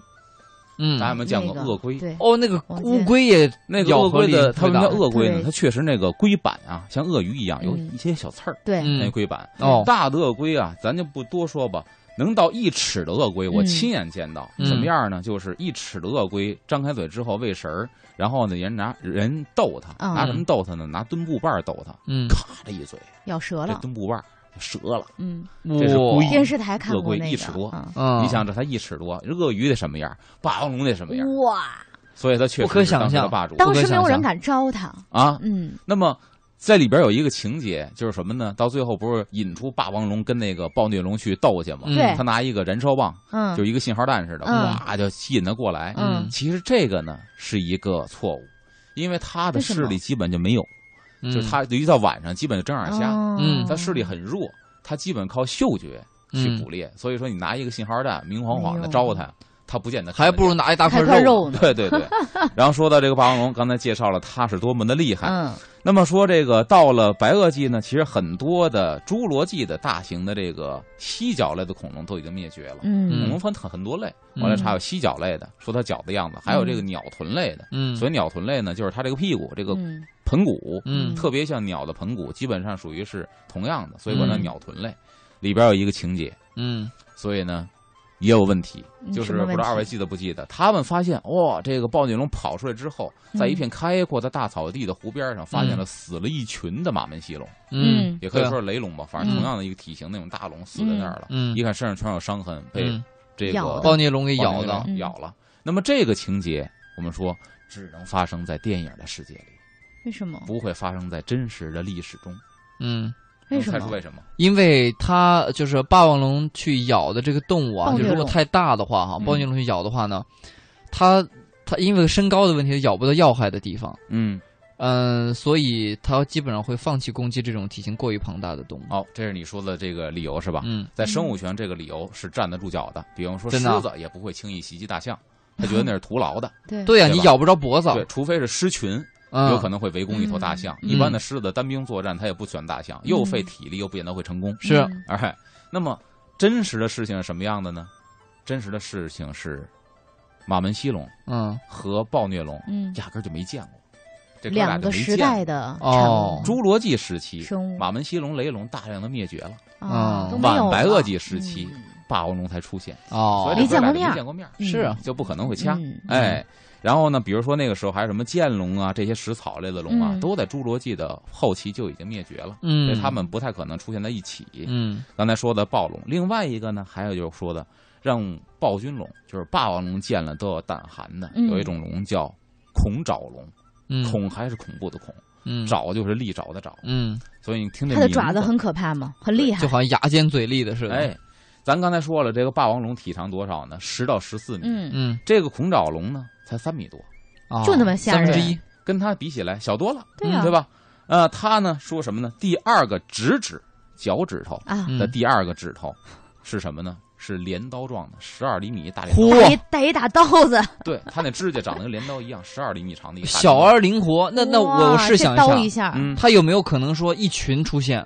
嗯大家有没有见过鳄龟？对，哦，那个乌龟也那个咬合力鳄龟的，它为什么叫特别鳄龟呢？它确实那个龟板啊，像鳄鱼一样，有嗯一些小刺儿，对，嗯那龟板。哦大的鳄龟啊，咱就不多说吧。能到一尺的鳄龟，我嗯亲眼见到，嗯什么样呢？就是一尺的鳄龟张开嘴之后喂食儿，然后呢，人拿人逗它，嗯拿什么逗它呢？拿墩布瓣儿逗它，嗯，咔的一嘴，咬折了。墩布瓣儿折了。嗯，这是电视台看鳄龟过那个。一尺多你想，这才一尺多，鳄鱼得什么样？霸王龙得什么样？哇，所以它确不可实是当时想象的霸主当时没有人敢招它。啊。嗯那么在里边有一个情节，就是什么呢？到最后不是引出霸王龙跟那个暴虐龙去斗去吗？他拿一个燃烧棒，嗯，就一个信号弹似的，嗯。哇，就吸引他过来。嗯。其实这个呢是一个错误，因为他的视力基本就没有，嗯。就是他一到晚上基本就睁眼瞎，他视力很弱，他基本靠嗅觉去嗯。捕猎。所以说你拿一个信号弹明晃晃的招他，他不见得还不如拿一大块肉。呢。对对对。然后说到这个霸王龙，刚才介绍了它是多么的厉害。嗯那么说这个到了白垩纪呢，其实很多的侏罗纪的大型的这个犀角类的恐龙都已经灭绝了。恐嗯龙分很很多类，嗯后来查有犀角类的，说它脚的样子，还有这个鸟臀类的。嗯，所以鸟臀类呢，就是它这个屁股这个嗯盆骨，嗯特别像鸟的盆骨，基本上属于是同样的，所以管它嗯鸟臀类。里边有一个情节，嗯所以呢也有问题，嗯就是不知道二位记得不记得？他们发现哇，这个暴虐龙跑出来之后，在一片开阔的大草地的湖边上，发现了死了一群的马门溪龙，嗯，也可以说是雷龙吧，反正嗯同样的一个体型那种大龙死在那儿了。嗯一看身上全有伤痕，被嗯这个暴虐龙给咬的咬了。那么这个情节，我们说只能发生在电影的世界里，为什么？不会发生在真实的历史中。嗯，为什么？能猜出为什么？因为它就是霸王龙去咬的这个动物啊，就如果太大的话哈，嗯暴虐龙去咬的话呢，它它因为身高的问题咬不到要害的地方，嗯，嗯，所以它基本上会放弃攻击这种体型过于庞大的动物。哦，这是你说的这个理由是吧？嗯在生物学上，这个理由是站得住脚的。比方说，狮子也不会轻易袭击大象，他觉得那是徒劳的。对对呀，你咬不着脖子，对，除非是狮群，嗯，有可能会围攻一头大象。嗯。一般的狮子单兵作战，它也不选大象，又费体力，又不见得会成功。是。嗯哎，那么真实的事情是什么样的呢？真实的事情是，马门溪龙嗯。和暴虐龙嗯，压根儿就没见过，这哥俩两个时就没见过。代的哦。侏罗纪时期，生物。马门溪龙、雷龙大量的灭绝了，啊嗯都没有晚白垩纪时期嗯霸王龙才出现，哦。所以没见过面儿。没见过面是啊就不可能会掐。嗯哎，然后呢，比如说那个时候还有什么剑龙啊，这些食草类的龙啊，嗯。都在侏罗纪的后期就已经灭绝了，嗯，所以它们不太可能出现在一起。嗯。刚才说的暴龙，另外一个呢，还有就是说的让暴君龙，就是霸王龙见了都要胆寒的，嗯。有一种龙叫恐爪龙，嗯。恐还是恐怖的恐，嗯，爪就是利爪的爪，嗯，所以你听这它的爪子很可怕吗？很厉害。就。好像牙尖嘴利的似的。哎，咱刚才说了，这个霸王龙体长多少呢？十到十四米。嗯，嗯，这个恐爪龙呢，才三米多，啊就那么吓人三分之一。跟它比起来小多了，对啊对吧？呃，它呢说什么呢？第二个直指脚趾头啊，嗯的第二个指头是什么呢？是镰刀状的，十二厘米大镰刀。带一带一大刀子，对，它那指甲长得跟镰刀一样，十二厘米长的一个小而灵活。那那我哇我试想一下，一下，嗯，它有没有可能说一群出现，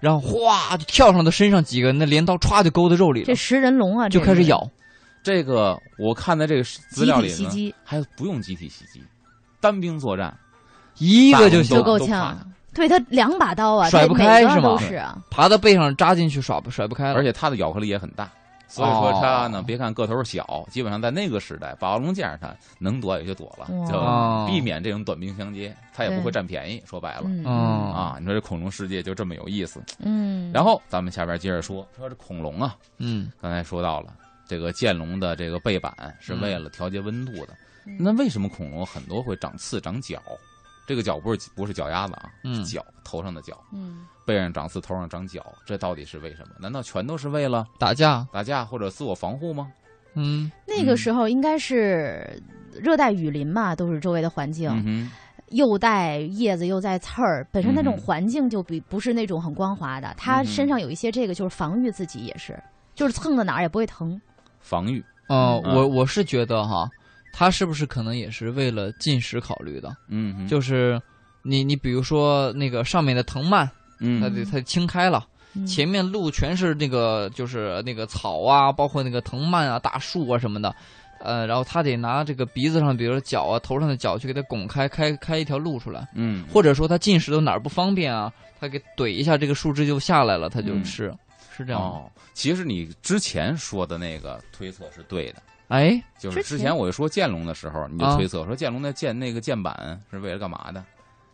然后哗就跳上他身上几个，那镰刀歘就勾在肉里了这，食人龙啊，就开始咬。这个我看在这个资料里呢，袭击，还不用集体袭击，单兵作战，一个就行大龙都就够呛。对他两把刀啊，甩不开是吗都是啊，爬到背上扎进去甩不甩不开了。而且他的咬合力也很大。所以说它呢，哦。别看个头小，基本上在那个时代，霸王龙见着它能躲也就躲了，就避免这种短兵相接，它也不会占便宜。说白了。啊，你说这恐龙世界就这么有意思。嗯，然后咱们下边接着说，说这恐龙啊，嗯，刚才说到了这个剑龙的这个背板是为了调节温度的，嗯。那为什么恐龙很多会长刺、长角？这个脚不是不是脚丫子啊，嗯是脚头上的脚，嗯背上长刺，头上长角，这到底是为什么？难道全都是为了打架。打架或者自我防护吗？嗯，那个时候应该是热带雨林嘛，都是周围的环境，嗯，又带叶子又带刺儿，本身那种环境就比不是那种很光滑的。它身上有一些这个，就是防御自己也是，就是蹭到哪儿也不会疼。防御，呃，嗯我我是觉得哈，它是不是可能也是为了进食考虑的？嗯哼，就是你你比如说那个上面的藤蔓，它嗯得它清开了，嗯前面路全是那个就是那个草啊，包括那个藤蔓啊、大树啊什么的，呃，然后它得拿这个鼻子上，比如说脚啊、头上的脚去给它拱开，开开一条路出来，嗯，或者说它进食的哪儿不方便啊，它给怼一下这个树枝就下来了，它就嗯吃，是这样的。哦，其实你之前说的那个推测是对的。哎，就是之之前我就说剑龙的时候，你就啊推测说剑龙的剑那个剑板是为了干嘛的？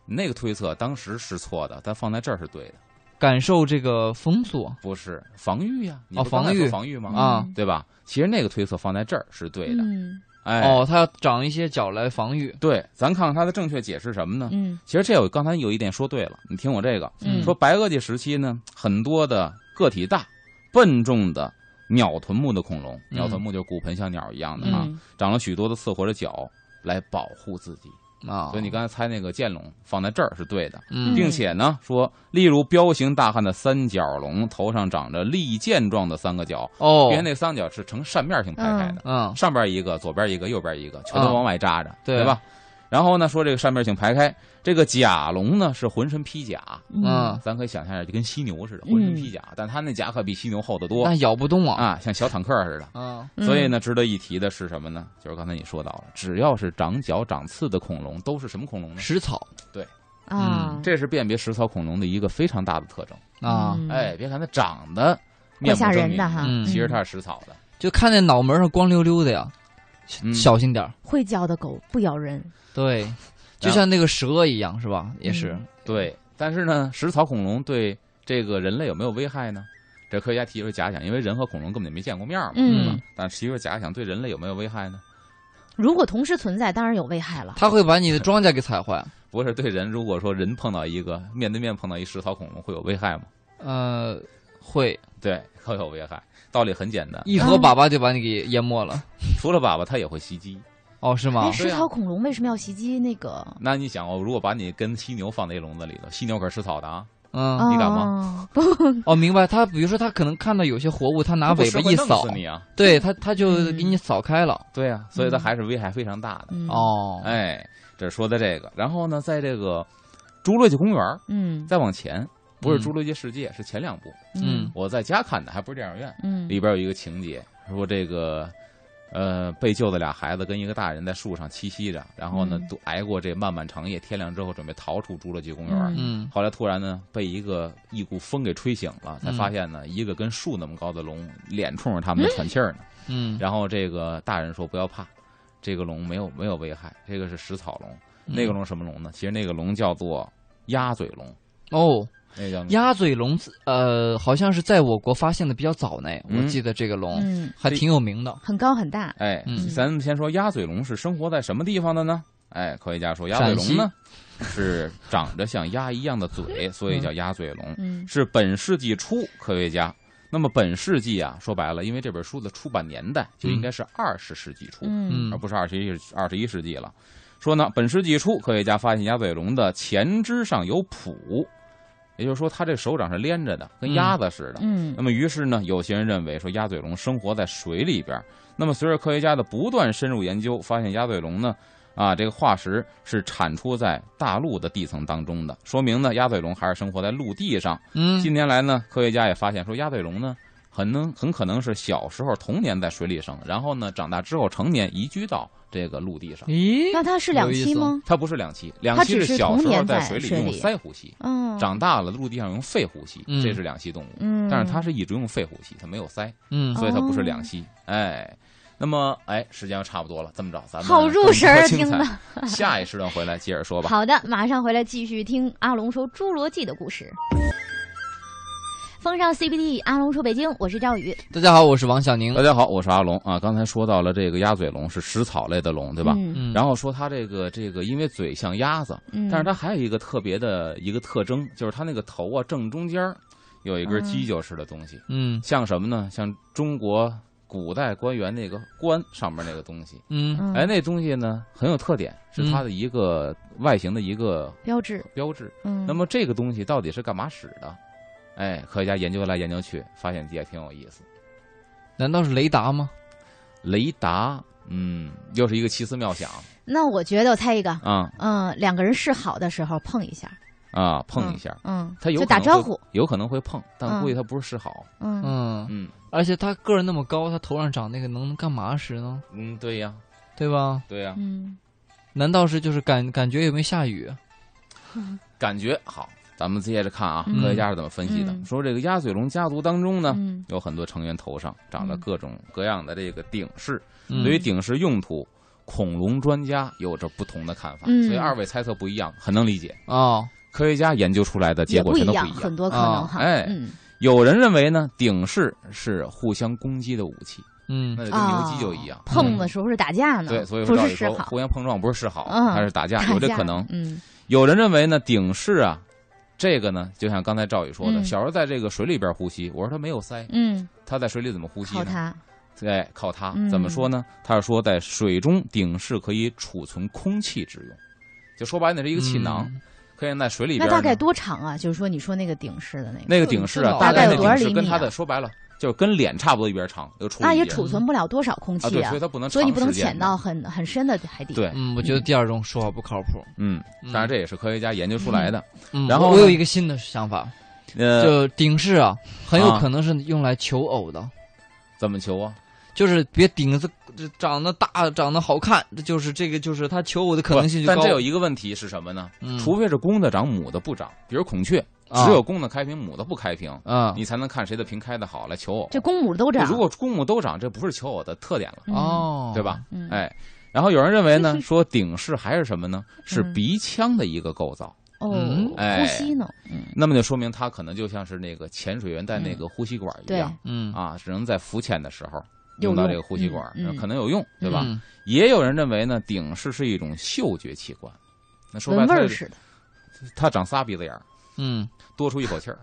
那个推测当时是错的，但放在这儿是对的，感受这个封锁不是防御呀？你哦防御防御吗？啊，对吧？其实那个推测放在这儿是对的。嗯哎，哦，它要长一些角来防御。对，咱看看它的正确解释什么呢？嗯其实这我刚才有一点说对了，你听我这个，嗯，说白垩纪时期呢，很多的个体大、笨重的鸟臀目的恐龙，嗯。鸟臀目就是骨盆像鸟一样的啊，嗯。长了许多的刺或者角来保护自己。啊，所以你刚才猜那个剑龙放在这儿是对的，嗯。并且呢说，例如彪形大汉的三角龙头上长着利剑状的三个角，哦。因为，那三角是呈扇面形排开的，嗯。上边一个，左边一个，右边一个，全都往外扎着，对。对吧？然后呢，说这个扇面请排开，这个甲龙呢是浑身披甲，嗯，咱可以想象一下，就跟犀牛似的，浑身披甲，但它那甲可比犀牛厚得多。那咬不动啊。啊，像小坦克似的。所以呢，值得一提的是什么呢？就是刚才你说到了，只要是长角长刺的恐龙，都是什么恐龙呢？食草。对。啊，这是辨别食草恐龙的一个非常大的特征。啊，嗯。哎，别看它长得怪吓面目狰狞，人的哈，嗯其实它是食草的。就看那脑门上光溜溜的呀，嗯小心点儿。会叫的狗不咬人，对，就像那个蛇一样，是吧？也是。对，但是呢，食草恐龙对这个人类有没有危害呢？这科学家提出假想，因为人和恐龙根本就没见过面嘛，嗯对吧？但提出假想，对人类有没有危害呢？如果同时存在，当然有危害了。它会把你的庄稼给踩坏。不是对人，如果说人碰到一个面对面碰到一食草恐龙，会有危害吗？呃，会对，会有危害。道理很简单，一河粑粑就把你给淹没了。除了粑粑，它也会袭击。哦，是吗食啊草恐龙为什么要袭击那个？那你想，哦如果把你跟犀牛放在一笼子里头，犀牛可是吃草的啊，嗯，你敢吗哦？哦，明白。它比如说，它可能看到有些活物，它拿尾巴一扫死，你啊！对它它就嗯给你扫开了。对啊，所以它嗯还是危害非常大的。嗯，哦，哎，这说的这个。然后呢，在这个侏罗纪公园嗯再往前，不是嗯侏罗纪世界，是前两部。嗯我在家看的，还不是电影院。嗯里边有一个情节，说这个，呃，被救的俩孩子跟一个大人在树上栖息着，然后呢嗯，都挨过这漫漫长夜，天亮之后准备逃出侏罗纪公园。嗯嗯后来突然呢，被一个一股风给吹醒了，才嗯发现呢，一个跟树那么高的龙脸冲着他们喘气儿呢。嗯，然后这个大人说不要怕，这个龙没有没有危害，这个是食草龙。那个龙什么龙呢？其实那个龙叫做鸭嘴龙，哦，那个叫鸭嘴龙，呃，好像是在我国发现的比较早呢。嗯我记得这个龙嗯，还挺有名的。很高很大。哎，嗯咱们先说鸭嘴龙是生活在什么地方的呢？哎，科学家说鸭嘴龙呢是长着像鸭一样的嘴，所以叫鸭嘴龙。嗯是本世纪初科学家。那么本世纪啊，说白了，因为这本书的出版年代就应该是二十世纪初，嗯而不是二十一二十一世纪了。说呢，本世纪初，科学家发现鸭嘴龙的前肢上有蹼，也就是说，它这手掌是连着的，跟鸭子似的。嗯那么，于是呢，有些人认为说鸭嘴龙生活在水里边。那么，随着科学家的不断深入研究，发现鸭嘴龙呢，啊，这个化石是产出在大陆的地层当中的，说明呢，鸭嘴龙还是生活在陆地上。嗯近年来呢，科学家也发现说，鸭嘴龙呢，很能很可能是小时候童年在水里生，然后呢，长大之后成年移居到这个陆地上。咦，那它是两栖吗？它不是两栖，两栖是小时候在水里用鳃呼吸，嗯，长大了陆地上用肺呼吸，嗯这是两栖动物。嗯，但是它是一直用肺呼吸，它没有鳃，嗯所以它不是哦两栖。哎，那么哎，时间差不多了，这么着咱们好入神儿，听的。下一时段回来接着说吧。好的，马上回来继续听阿龙说侏罗纪的故事。风尚 CBD，阿龙说北京，我是赵宇，大家好，我是王小宁大。家好，我是阿龙啊。刚才说到了这个鸭嘴龙是食草类的龙，对吧？嗯嗯，然后说它这个这个，因为嘴像鸭子，嗯，但是它还有一个特别的一个特征，就是它那个头啊正中间有一根嗯犄角似的东西，嗯像什么呢？像中国古代官员那个冠上面那个东西。嗯嗯哎，那东西呢很有特点，是它的一个外形的一个标志，标志。嗯，那么这个东西到底是干嘛使的？哎，科学家研究来研究去，发现也挺有意思。难道是雷达吗？雷达，嗯，又是一个奇思妙想那我觉得我猜一个，嗯嗯，两个人示好的时候碰一下，啊，碰一下，嗯，他有就可能会打招呼，有可能会碰，但嗯估计他不是示好。嗯嗯，嗯而且他个儿那么高，他头上长那个能干嘛使呢？嗯，对呀，对吧？对呀，嗯难道是就是感感觉有没有下雨？感觉好。咱们接着看啊，嗯科学家是怎么分析的？嗯说这个鸭嘴龙家族当中呢，嗯有很多成员头上长了嗯各种各样的这个顶饰，嗯对于顶饰用途，恐龙专家有着不同的看法，嗯所以二位猜测不一样，很能理解。哦，科学家研究出来的结果全都不一样。很多可能哎嗯有人认为呢，顶饰是互相攻击的武器，嗯那就跟牛鸡就一样。碰的时候是打架呢，对，所以嗯不说照理说，是示好，互相碰撞不是示好，嗯它是打架，打架有这可能。嗯有人认为呢，顶饰啊，这个呢，就像刚才赵宇说的，嗯小时候在这个水里边呼吸，我说他没有鳃，嗯，他在水里怎么呼吸呢？靠它，对，靠它嗯怎么说呢？他是说在水中顶是可以储存空气之用，就说白了，那是一个气囊，嗯可以在水里边。那大概多长啊？就是说你说那个顶式的那个，那个顶式啊，大概那大概有多少顶饰跟它的说白了，就是跟脸差不多一边长，有储那也储存不了多少空啊，对，气啊所以，它不能所以你不能潜到很很深的海底。对，嗯，我觉得第二种说法不靠谱。嗯，嗯当然这也是科学家研究出来的。嗯，然后我我有一个新的想法，呃，就顶饰啊，很有啊可能是用来求偶的，怎么求啊？就是别顶子这长得大，长得好看，这就是这个就是他求偶的可能性就高。但这有一个问题是什么呢？嗯除非是公的长，母的不长。比如孔雀，啊只有公的开屏，母的不开屏，啊你才能看谁的屏开的好来求偶。这公母都长，如果公母都长，这不是求偶的特点了，嗯哦，对？吧？嗯哎，然后有人认为呢，说顶视还是什么呢？是嗯鼻腔的一个构造。哦呼吸呢？嗯，那么就说明它可能就像是那个潜水员带那个呼吸管一样，嗯，啊，只能在浮潜的时候有用用到这个呼吸管，可能有用，对吧？嗯也有人认为呢，顶视是一种嗅觉器官。那说白了，它闻味儿似的。它长仨鼻子眼儿，嗯多出一口气儿，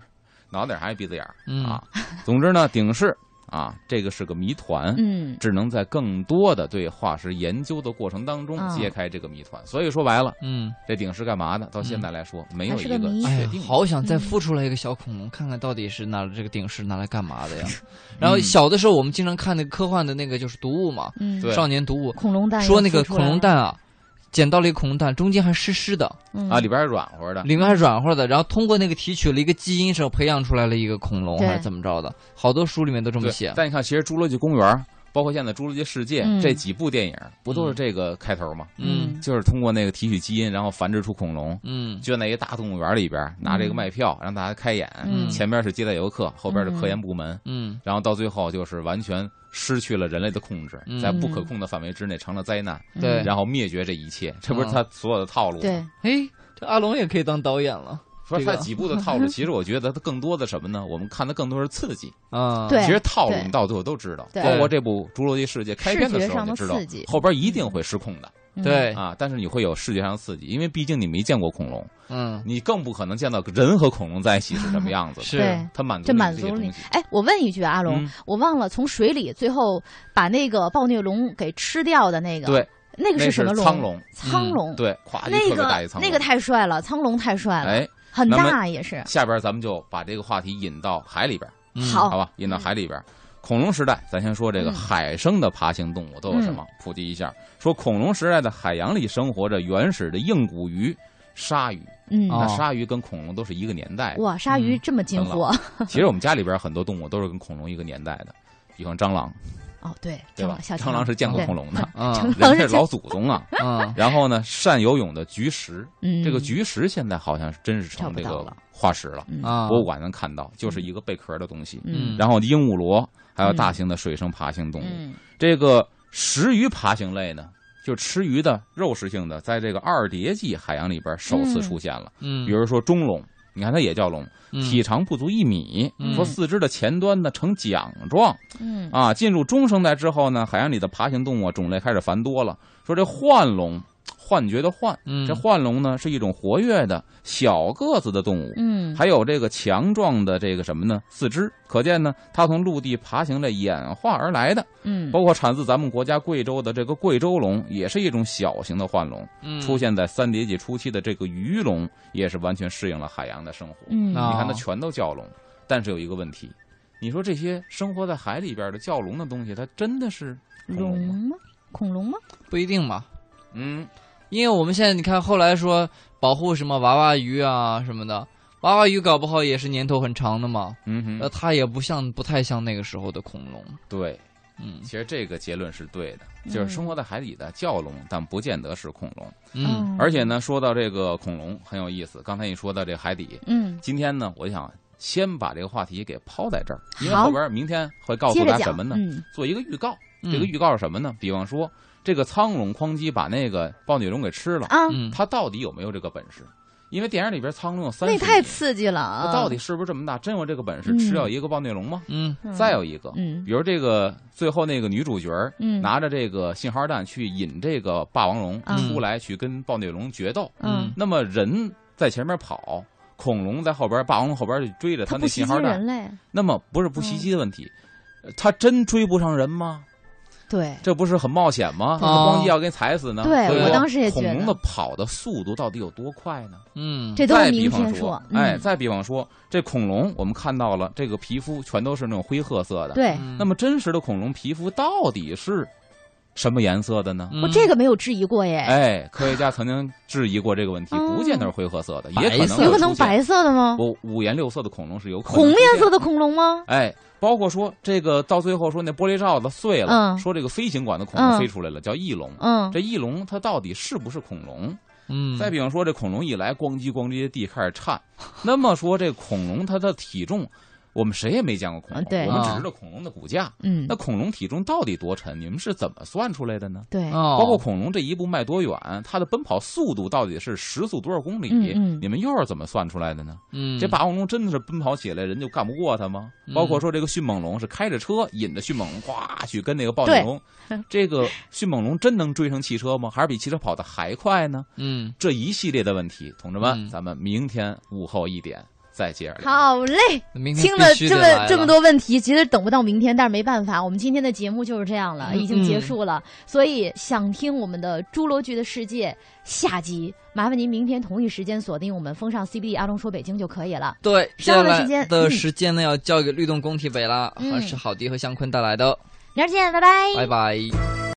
脑袋上还是鼻子眼儿嗯啊。总之呢，顶饰啊，这个是个谜团。嗯只能在更多的对化石研究的过程当中啊揭开这个谜团。所以说白了，嗯，这鼎是干嘛的？到现在来说，没有一个确定，的。好想再嗯孵出来一个小恐龙，看看到底是拿这个鼎是拿来干嘛的呀？然后小的时候我们经常看那个科幻的那个就是读物嘛，嗯，对少年读物，恐龙蛋说那个恐龙蛋啊，捡到了一个恐龙蛋，中间还湿湿的，嗯啊，里边是软和的。里面还软和的，然后通过那个提取了一个基因时候培养出来了一个恐龙，还是怎么着的？好多书里面都这么写，。但你看，其实《侏罗纪公园》包括现在《侏罗纪世界》嗯。这几部电影，不都是这个开头吗？嗯。就是通过那个提取基因，然后繁殖出恐龙。嗯。就在那一大动物园里边，拿这个卖票让大家开眼，嗯。前边是接待游客，后边是科研部门，嗯。然后到最后就是完全失去了人类的控制，嗯。在不可控的范围之内成了灾难，对。然后灭绝这一切，这不是嗯。他所有的套路吗？对，哎，这阿龙也可以当导演了说他这几部的套路，其实我觉得它更多的什么呢？我们看的更多是刺激。啊！对其实套路对你到最后都知道，包括这部《侏罗纪世界》开篇的时候视觉上的你就知道刺激，后边一定会失控的。嗯对，啊，但是你会有视觉上的刺激，因为毕竟你没见过恐龙，嗯，你更不可能见到人和恐龙在一起是什么样子的。是对，它满足这你满足你。哎，我问一句啊，阿龙，嗯我忘了从水里最后把那个暴虐龙给吃掉的那个，对，那个是什么龙？苍龙，苍龙。对，那个苍龙。那个太帅了，苍龙太帅了，哎，很大也是。下边咱们就把这个话题引到海里边，嗯好好吧？引到海里边。恐龙时代，咱先说这个嗯海生的爬行动物都有什么？普及一下，说恐龙时代的海洋里生活着原始的硬骨鱼、鲨鱼。嗯，哦那鲨鱼跟恐龙都是一个年代的。哇，鲨鱼这么金活其实我们家里边很多动物都是跟恐龙一个年代的，比方蟑螂，哦，对，对吧？小蟑螂是见过恐龙的，嗯蟑螂是人是老祖宗啊。嗯然后呢，善游泳的菊石，嗯，这个菊石现在好像是真是成这个化石了，博物馆能看到，就是一个贝壳的东西。嗯然后鹦鹉螺，还有大型的水生爬行动物。嗯这个食鱼爬行类呢，就吃鱼的肉食性的，在这个二叠纪海洋里边首次出现了。嗯，比如说中龙，你看它也叫龙，嗯体长不足一米，嗯说四肢的前端呢呈桨状嗯啊。进入中生代之后呢，海洋里的爬行动物啊种类开始繁多了。说这幻龙，幻觉的幻，嗯这幻龙呢是一种活跃的小个子的动物。嗯，还有这个强壮的这个什么呢？四肢，可见呢，它从陆地爬行着演化而来的。嗯包括产自咱们国家贵州的这个贵州龙，也是一种小型的幻龙。嗯出现在三叠纪初期的这个鱼龙，也是完全适应了海洋的生活。你看它全都叫龙，但是有一个问题，你说这些生活在海里边的叫龙的东西，它真的是恐龙吗？龙吗？恐龙吗？不一定嘛，嗯，因为我们现在你看后来说保护什么娃娃鱼啊什么的，娃娃鱼搞不好也是年头很长的嘛，嗯哼，那，它也不像不太像那个时候的恐龙，对，嗯。其实这个结论是对的，嗯。就是生活在海底的叫龙，但不见得是恐龙。嗯。而且呢，说到这个恐龙很有意思，刚才你说到这个海底，嗯，今天呢，我想先把这个话题给抛在这儿，因为后边明天会告诉大家什么呢？嗯。做一个预告。嗯。这个预告是什么呢？比方说，这个苍龙哐叽把那个暴女龙给吃了，啊，嗯。他到底有没有这个本事？因为电影里边苍龙有三十，那太刺激了啊！那到底是不是这么大？真有这个本事嗯。吃掉一个暴虐龙吗？嗯。嗯。再有一个，嗯。比如这个最后那个女主角嗯。拿着这个信号弹去引这个霸王龙嗯。出来去跟暴虐龙决斗，嗯，那么人在前面跑，恐龙在后边，霸王龙后边就追着他那信号弹。人，类，那么不是不袭击的问题，呃他真追不上人吗？对，这不是很冒险吗？他哦咣叽要给你踩死呢？对所以说我当时也觉得恐龙的跑的速度到底有多快呢？嗯，这都是明再比方天说，嗯哎，再比方说，这恐龙我们看到了，这个皮肤全都是那种灰褐色的。，对，嗯那么真实的恐龙皮肤到底是什么颜色的呢？嗯我这个没有质疑过耶，哎，科学家曾经质疑过这个问题，哦不见得是灰褐色的，白也可能有可能白色的吗？不五颜六色的恐龙是有可能红颜色的恐龙吗？哎，包括说这个到最后说那玻璃罩子碎了，嗯说这个飞行管的恐龙嗯飞出来了，叫翼龙。嗯这翼龙它到底是不是恐龙？嗯，再比方说，这恐龙一来，咣叽咣叽的地开始颤。那么说，这恐龙它的体重，我们谁也没见过恐龙，我们只知道恐龙的骨架。嗯那，恐龙体重到底多沉？你们是怎么算出来的呢？包括恐龙这一步迈多远，它的奔跑速度到底是时速多少公里？嗯嗯你们又是怎么算出来的呢？嗯，这霸王龙真的是奔跑起来人就干不过它吗？嗯包括说这个迅猛龙是开着车引着迅猛龙哗去跟那个暴虐龙，这个 迅猛龙真能追上汽车吗？还是比汽车跑得还快呢？嗯，这一系列的问题，同志们，嗯咱们明天午后一点再接着聊。好嘞。明天听了这么这么多问题，其实等不到明天，但是没办法，我们今天的节目就是这样了，嗯已经结束了。所以想听我们的《侏罗纪的世界》下集，麻烦您明天同一时间锁定我们风尚 CBD 阿龙说北京就可以了。对，接下来稍后的时间的嗯时间呢，要交给律动工体北了，嗯还是郝迪和向坤带来的，明儿见，拜拜。拜拜。